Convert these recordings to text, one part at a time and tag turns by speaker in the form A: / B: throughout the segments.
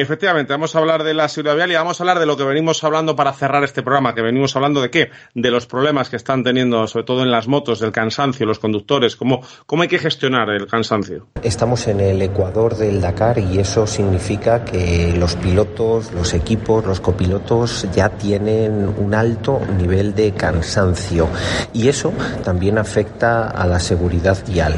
A: Efectivamente, vamos a hablar de la seguridad vial y vamos a hablar de lo que venimos hablando para cerrar este programa, que venimos hablando de qué, de los problemas que están teniendo, sobre todo en las motos, del cansancio, los conductores, cómo, cómo hay que gestionar el cansancio.
B: Estamos en el Ecuador del Dakar y eso significa que los pilotos, los equipos, los copilotos ya tienen un alto nivel de cansancio y eso también afecta a la seguridad vial.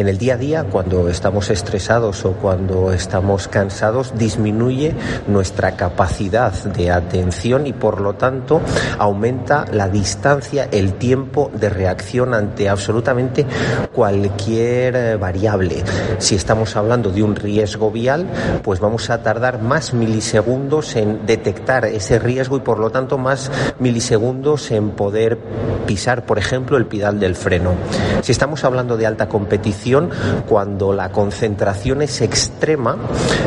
B: En el día a día, cuando estamos estresados o cuando estamos cansados, disminuye nuestra capacidad de atención y por lo tanto aumenta la distancia, el tiempo de reacción ante absolutamente cualquier eh, variable. Si estamos hablando de un riesgo vial, pues vamos a tardar más milisegundos en detectar ese riesgo y por lo tanto más milisegundos en poder pisar, por ejemplo, el pedal del freno. Si estamos hablando de alta competición, cuando la concentración es extrema,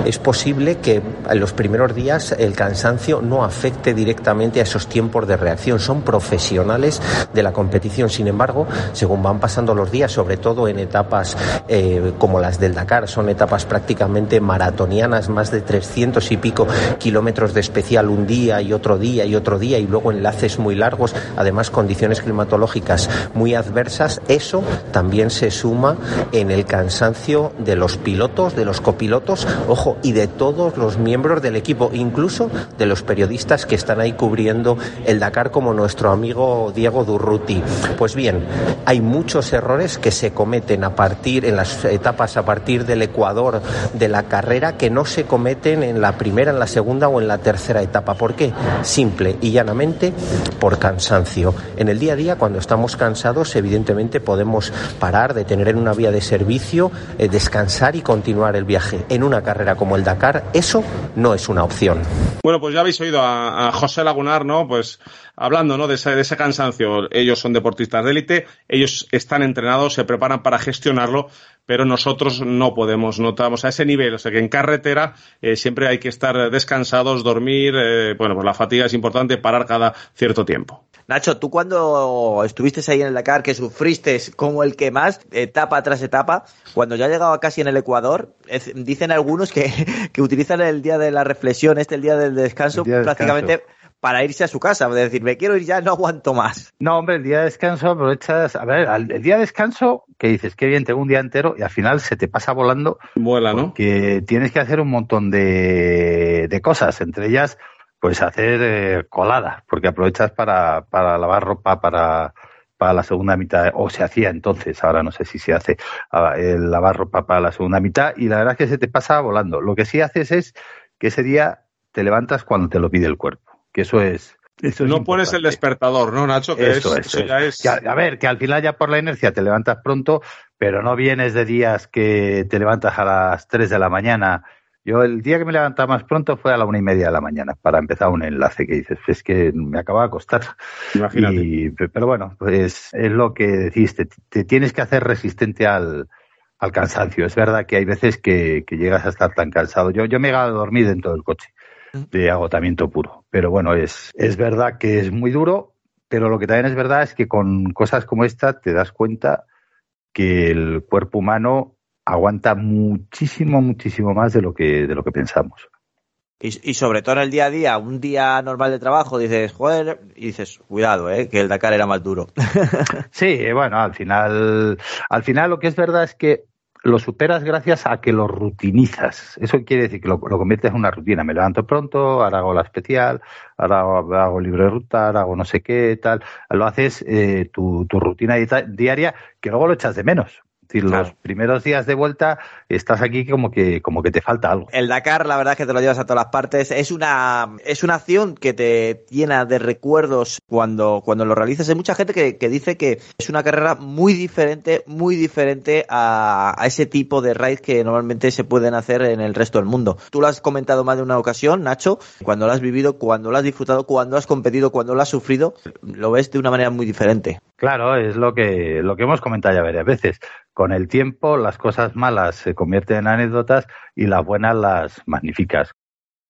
B: es posible que en los primeros días el cansancio no afecte directamente a esos tiempos de reacción. Son profesionales de la competición. Sin embargo, según van pasando los días, sobre todo en etapas eh, como las del Dakar, son etapas prácticamente maratonianas, más de 300 y pico kilómetros de especial un día y otro día y otro día y luego enlaces muy largos, además condiciones climatológicas muy adversas, eso también se suma en el cansancio de los pilotos, de los copilotos, ojo, y de todos los miembros del equipo, incluso de los periodistas que están ahí cubriendo el Dakar, como nuestro amigo Diego Durruti. Pues bien, hay muchos errores que se cometen a partir, en las etapas a partir del Ecuador de la carrera, que no se cometen en la primera, en la segunda o en la tercera etapa. ¿Por qué? Simple y llanamente por cansancio. En el día a día, cuando estamos cansados, evidentemente podemos parar, detener en una vía de servicio, eh, descansar y continuar el viaje. En una carrera como el Dakar, eso no es una opción.
A: Bueno, pues ya habéis oído a, José Lagunar, ¿no? Pues hablando, ¿no? De ese, de ese cansancio. Ellos son deportistas de élite, ellos están entrenados, se preparan para gestionarlo, pero nosotros no podemos, no estamos a ese nivel. O sea que en carretera eh, siempre hay que estar descansados, dormir, eh, bueno, pues la fatiga es importante, parar cada cierto tiempo.
C: Nacho, tú cuando estuviste ahí en el Dakar, que sufriste como el que más, etapa tras etapa, cuando ya llegaba casi en el Ecuador, dicen algunos que, utilizan el día de la reflexión, este el día del descanso, prácticamente para irse a su casa, es decir, me quiero ir ya, no aguanto más.
D: No, hombre, el día de descanso aprovechas, a ver, el día de descanso, que dices, qué bien, tengo un día entero y al final se te pasa volando.
A: Vuela, ¿no?
D: Que tienes que hacer un montón de, de cosas, entre ellas pues hacer eh, colada, porque aprovechas para, para lavar ropa para, para la segunda mitad, o se hacía entonces, ahora no sé si se hace el lavar ropa para la segunda mitad, y la verdad es que se te pasa volando. Lo que sí haces es que ese día te levantas cuando te lo pide el cuerpo, que eso es... Eso
A: no pones el despertador, ¿no, Nacho? Que
D: eso, es, eso ya es... a ver, que al final ya por la inercia te levantas pronto, pero no vienes de días que te levantas a las 3 de la mañana yo el día que me levantaba más pronto fue a la una y media de la mañana para empezar un enlace que dices, es que me acaba de costar. Imagínate. pero bueno, pues es lo que decís, te, tienes que hacer resistente al, al, cansancio. Es verdad que hay veces que, llegas a estar tan cansado. Yo, yo me he a dormir dentro del coche de agotamiento puro. Pero bueno, es, es verdad que es muy duro, pero lo que también es verdad es que con cosas como esta te das cuenta que el cuerpo humano aguanta muchísimo, muchísimo más de lo que, de lo que pensamos.
C: Y, sobre todo en el día a día, un día normal de trabajo, dices, joder, y dices, cuidado, eh, que el Dakar era más duro.
D: sí, bueno, al final, al final lo que es verdad es que lo superas gracias a que lo rutinizas. Eso quiere decir que lo, conviertes en una rutina. Me levanto pronto, ahora hago la especial, ahora hago, libre de ruta, ahora hago no sé qué, tal. Lo haces eh, tu, tu rutina diaria que luego lo echas de menos decir, los primeros días de vuelta estás aquí como que, como que te falta algo.
C: El Dakar, la verdad es que te lo llevas a todas las partes. Es una, es una acción que te llena de recuerdos cuando, cuando lo realizas. Hay mucha gente que, dice que es una carrera muy diferente, muy diferente a, ese tipo de raids que normalmente se pueden hacer en el resto del mundo. Tú lo has comentado más de una ocasión, Nacho, cuando lo has vivido, cuando lo has disfrutado, cuando has competido, cuando lo has sufrido, lo ves de una manera muy diferente.
D: Claro, es lo que, lo que hemos comentado ya varias veces con el tiempo las cosas malas se convierten en anécdotas y las buenas las magnificas.